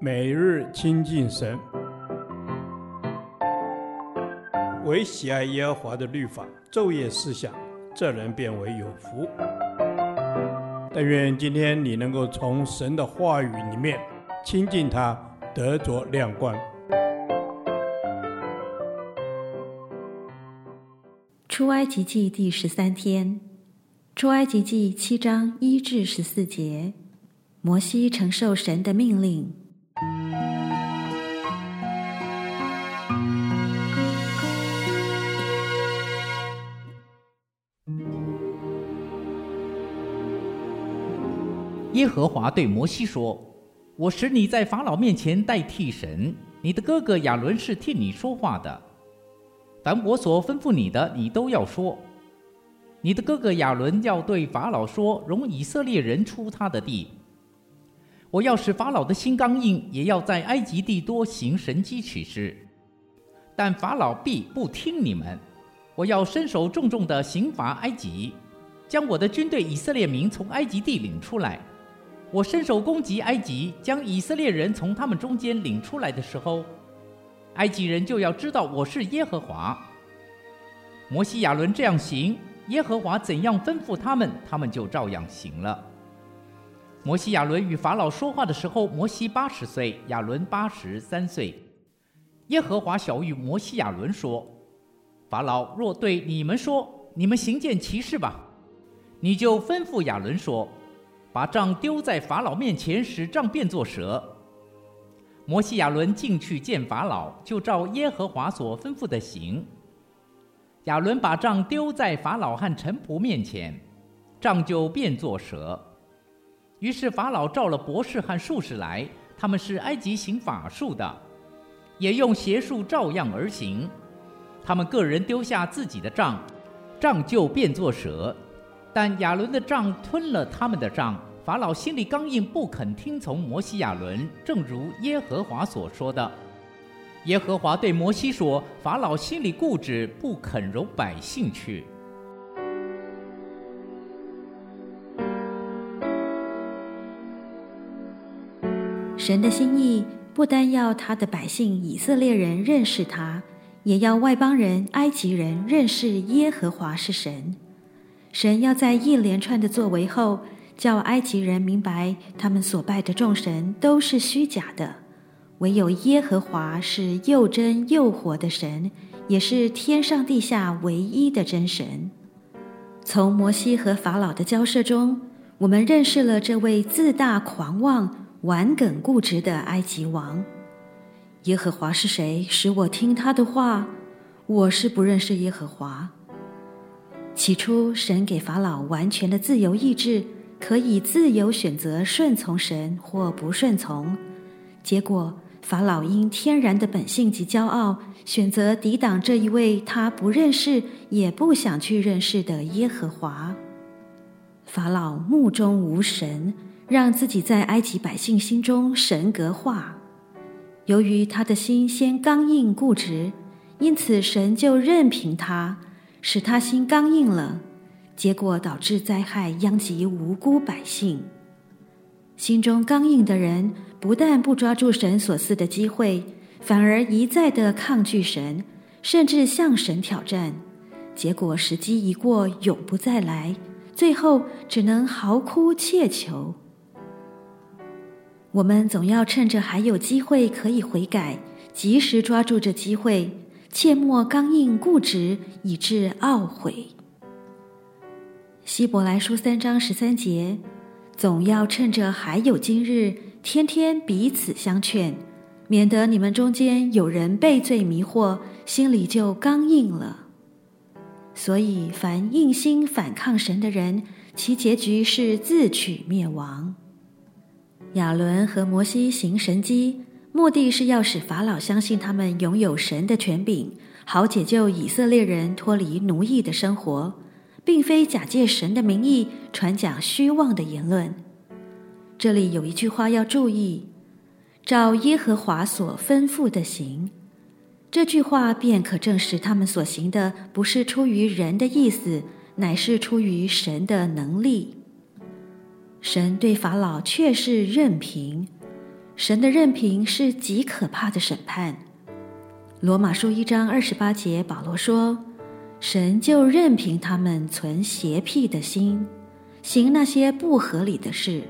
每日亲近神，唯喜爱耶和华的律法，昼夜思想，这人便为有福。但愿今天你能够从神的话语里面亲近他，得着亮光。出埃及记第十三天，出埃及记七章一至十四节，摩西承受神的命令。耶和华对摩西说：“我使你在法老面前代替神，你的哥哥亚伦是替你说话的。凡我所吩咐你的，你都要说。你的哥哥亚伦要对法老说，容以色列人出他的地。我要使法老的心刚硬，也要在埃及地多行神迹奇事。但法老必不听你们。我要伸手重重地刑罚埃及，将我的军队以色列民从埃及地领出来。”我伸手攻击埃及，将以色列人从他们中间领出来的时候，埃及人就要知道我是耶和华。摩西亚伦这样行，耶和华怎样吩咐他们，他们就照样行了。摩西亚伦与法老说话的时候，摩西八十岁，亚伦八十三岁。耶和华晓諭摩西亚伦说：“法老若对你们说，你们行件奇事吧，你就吩咐亚伦说。”把杖丢在法老面前，使杖变作蛇。摩西亚伦进去见法老，就照耶和华所吩咐的行。亚伦把杖丢在法老和臣仆面前，杖就变作蛇。于是法老召了博士和术士来，他们是埃及行法术的，也用邪术照样而行。他们个人丢下自己的杖，杖就变作蛇。但亚伦的杖吞了他们的杖，法老心里刚硬，不肯听从摩西亚伦，正如耶和华所说的。耶和华对摩西说：“法老心里固执，不肯容百姓去。”神的心意不单要他的百姓以色列人认识他，也要外邦人埃及人认识耶和华是神。神要在一连串的作为后，叫埃及人明白，他们所拜的众神都是虚假的，唯有耶和华是又真又活的神，也是天上地下唯一的真神。从摩西和法老的交涉中，我们认识了这位自大狂妄、顽梗固执的埃及王。耶和华是谁？使我听他的话？我是不认识耶和华。起初，神给法老完全的自由意志，可以自由选择顺从神或不顺从。结果，法老因天然的本性及骄傲，选择抵挡这一位他不认识也不想去认识的耶和华。法老目中无神，让自己在埃及百姓心中神格化。由于他的心先刚硬固执，因此神就任凭他。使他心刚硬了，结果导致灾害殃及无辜百姓。心中刚硬的人，不但不抓住神所赐的机会，反而一再的抗拒神，甚至向神挑战。结果时机一过，永不再来，最后只能嚎哭切求。我们总要趁着还有机会可以悔改，及时抓住这机会。切莫刚硬固执，以致懊悔。希伯来书三章十三节，总要趁着还有今日，天天彼此相劝，免得你们中间有人被罪迷惑，心里就刚硬了。所以，凡硬心反抗神的人，其结局是自取灭亡。亚伦和摩西行神迹。目的是要使法老相信他们拥有神的权柄，好解救以色列人脱离奴役的生活，并非假借神的名义传讲虚妄的言论。这里有一句话要注意：照耶和华所吩咐的行。这句话便可证实他们所行的不是出于人的意思，乃是出于神的能力。神对法老确是任凭。神的任凭是极可怕的审判。罗马书一章二十八节，保罗说：“神就任凭他们存邪僻的心，行那些不合理的事。”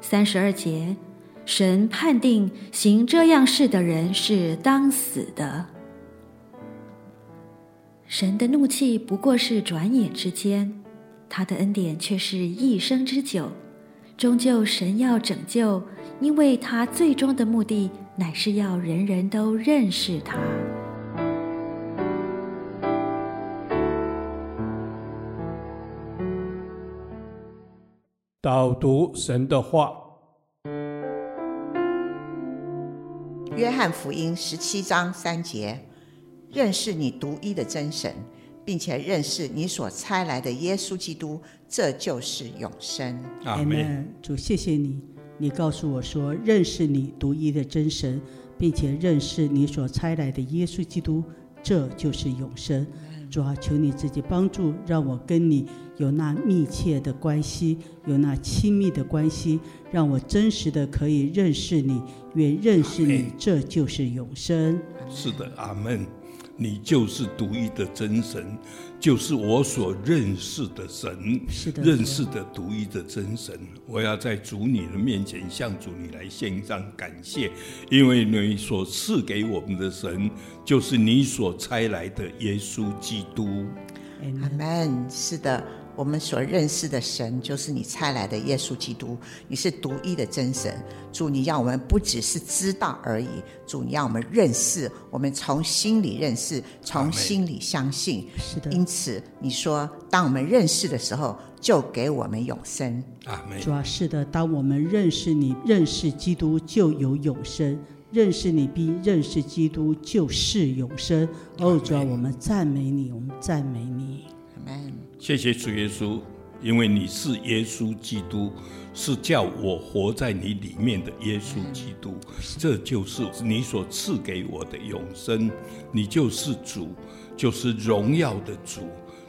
三十二节，神判定行这样事的人是当死的。神的怒气不过是转眼之间，他的恩典却是一生之久。终究，神要拯救，因为他最终的目的。乃是要人人都认识他。导读神的话，《约翰福音》十七章三节：认识你独一的真神，并且认识你所差来的耶稣基督，这就是永生。阿门。主，谢谢你。你告诉我说，认识你独一的真神，并且认识你所差来的耶稣基督，这就是永生。主啊，求你自己帮助，让我跟你有那密切的关系，有那亲密的关系，让我真实的可以认识你。愿认识你，这就是永生。是的，阿门。你就是独一的真神，就是我所认识的神，是的，认识的独一的真神。我要在主你的面前向主你来献上感谢，因为你所赐给我们的神，就是你所差来的耶稣基督。阿门。是的。我们所认识的神，就是你差来的耶稣基督。你是独一的真神，主，你让我们不只是知道而已，主，你让我们认识，我们从心里认识，从心里相信。是的。因此，你说，当我们认识的时候，就给我们永生。阿门。主啊，是的，当我们认识你，认识基督，就有永生；认识你并认识基督，就是永生。哦，主啊，我们赞美你，我们赞美你。谢谢主耶稣，因为你是耶稣基督，是叫我活在你里面的耶稣基督，这就是你所赐给我的永生。你就是主，就是荣耀的主，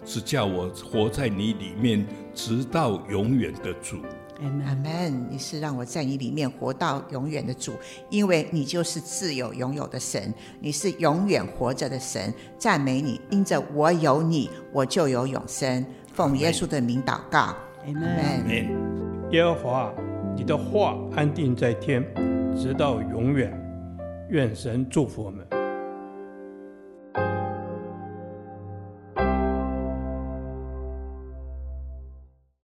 是叫我活在你里面直到永远的主。阿门！你是让我在你里面活到永远的主，因为你就是自有拥有的神，你是永远活着的神。赞美你，因着我有你，我就有永生。奉耶稣的名祷告，阿门。耶和华，你的话安定在天，直到永远。愿神祝福我们。